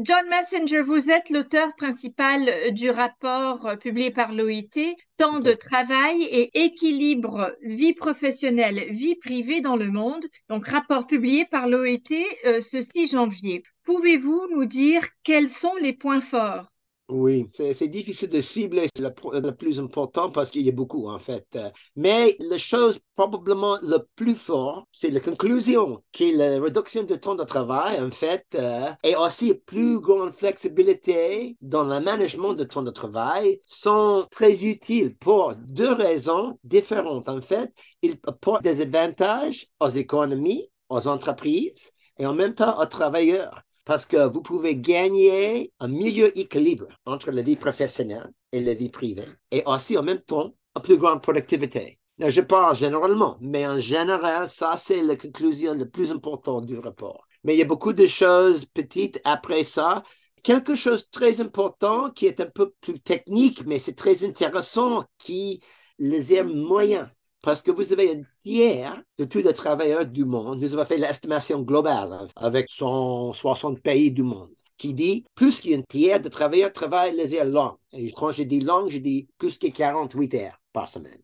John Messenger, vous êtes l'auteur principal euh, du rapport euh, publié par l'OIT, Temps de travail et équilibre vie professionnelle, vie privée dans le monde, donc rapport publié par l'OIT euh, ce 6 janvier. Pouvez-vous nous dire quels sont les points forts? Oui, c'est difficile de cibler le, plus important parce qu'il y a beaucoup en fait. Mais la chose probablement le plus fort, c'est la conclusion, qui est la réduction du temps de travail en fait, euh, et aussi plus grande flexibilité dans le management du temps de travail sont très utiles pour deux raisons différentes en fait. Ils apportent des avantages aux économies, aux entreprises et en même temps aux travailleurs parce que vous pouvez gagner un milieu équilibre entre la vie professionnelle et la vie privée, et aussi en même temps une plus grande productivité. je parle généralement, mais en général, ça, c'est la conclusion la plus importante du rapport. Mais il y a beaucoup de choses petites après ça. Quelque chose très important qui est un peu plus technique, mais c'est très intéressant, qui les moyens parce que vous avez un tiers de tous les travailleurs du monde. Nous avons fait l'estimation globale avec 160 pays du monde qui dit plus qu'un tiers de travailleurs travaillent les heures longues. Et quand je dis longues, je dis plus que 48 heures par semaine.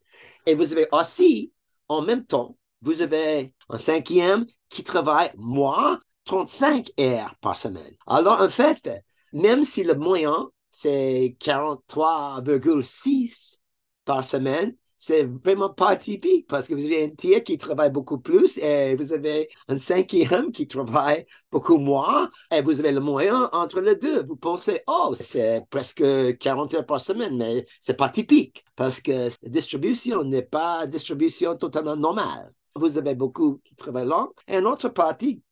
Et vous avez aussi, en même temps, vous avez un cinquième qui travaille moins 35 heures par semaine. Alors, en fait, même si le moyen, c'est 43,6 par semaine, c'est vraiment pas typique parce que vous avez un tiers qui travaille beaucoup plus et vous avez un cinquième qui travaille beaucoup moins et vous avez le moyen entre les deux. Vous pensez, oh, c'est presque 40 heures par semaine, mais c'est pas typique parce que la distribution n'est pas distribution totalement normale. Vous avez beaucoup qui travaillent long et une autre partie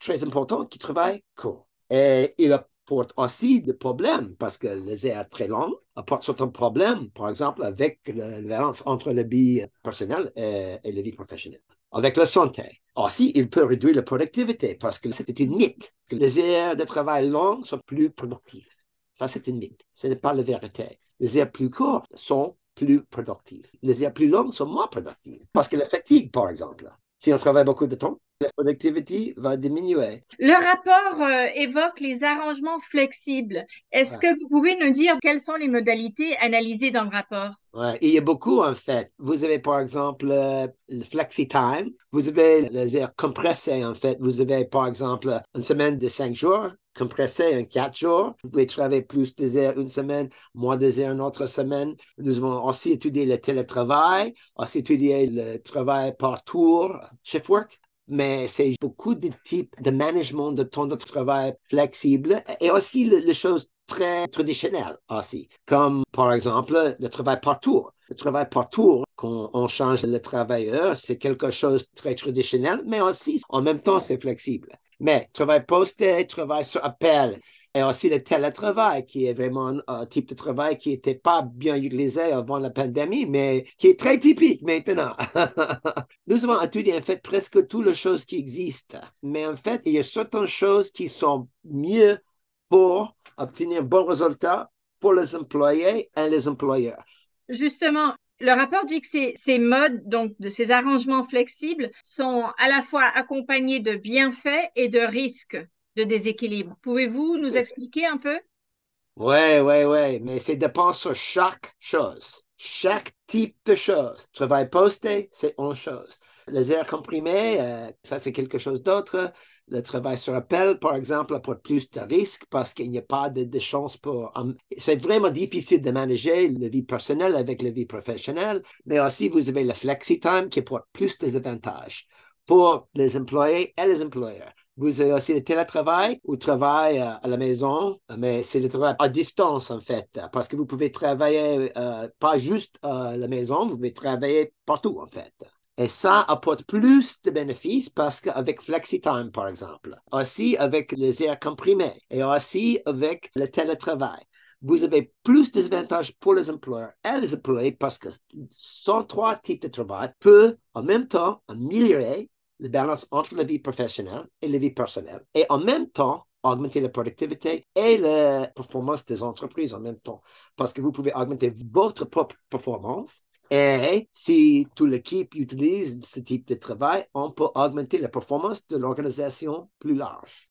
très importante qui travaille court. Et il a apporte aussi des problèmes parce que les airs très longs apportent certains problèmes, par exemple, avec la balance entre la vie personnelle et, la vie professionnelle. Avec la santé. Aussi, il peut réduire la productivité parce que c'est une mythe. Que les heures de travail longs sont plus productifs. Ça, c'est une mythe. Ce n'est pas la vérité. Les heures plus courtes sont plus productives. Les heures plus longues sont moins productives. Parce que la fatigue, par exemple, si on travaille beaucoup de temps, la productivité va diminuer. Le rapport euh, évoque les arrangements flexibles. Est-ce que vous pouvez nous dire quelles sont les modalités analysées dans le rapport? Ouais, il y a beaucoup en fait. Vous avez par exemple euh, le flexi time, vous avez les heures compressées en fait. Vous avez par exemple une semaine de cinq jours compressé en quatre jours. Vous pouvez travailler plus des heures une semaine, moins des heures une autre semaine. Nous avons aussi étudié le télétravail, aussi étudié le travail par tour, shift work mais c'est beaucoup de types de management de temps de travail flexible et aussi les choses très traditionnelles aussi, comme par exemple le travail par tour. Le travail par tour, quand on change le travailleur, c'est quelque chose de très traditionnel, mais aussi en même temps c'est flexible. Mais travail posté, travail sur appel, et aussi le télétravail, qui est vraiment un type de travail qui n'était pas bien utilisé avant la pandémie, mais qui est très typique maintenant. Nous avons étudié en fait presque toutes les choses qui existent, mais en fait, il y a certaines choses qui sont mieux pour obtenir un bon résultat pour les employés et les employeurs. Justement, le rapport dit que ces, ces, modes, donc de ces arrangements flexibles, sont à la fois accompagnés de bienfaits et de risques de déséquilibre. Pouvez-vous nous expliquer un peu? Oui, oui, oui, mais c'est dépend sur chaque chose, chaque type de chose. Travail posté, c'est une chose. Les airs comprimés, euh, ça c'est quelque chose d'autre. Le travail sur appel, par exemple, apporte plus de risques parce qu'il n'y a pas de, de chance pour... Um, c'est vraiment difficile de manager la vie personnelle avec la vie professionnelle, mais aussi vous avez le flexi-time qui apporte plus de avantages pour les employés et les employeurs. Vous avez aussi le télétravail ou travail euh, à la maison, mais c'est le travail à distance en fait, parce que vous pouvez travailler euh, pas juste à la maison, vous pouvez travailler partout en fait. Et ça apporte plus de bénéfices parce qu'avec FlexiTime, par exemple, aussi avec les airs comprimés et aussi avec le télétravail, vous avez plus d'avantages pour les employeurs et les employés parce que ces trois types de travail peuvent en même temps améliorer la balance entre la vie professionnelle et la vie personnelle. Et en même temps, augmenter la productivité et la performance des entreprises en même temps. Parce que vous pouvez augmenter votre propre performance et si toute l'équipe utilise ce type de travail, on peut augmenter la performance de l'organisation plus large.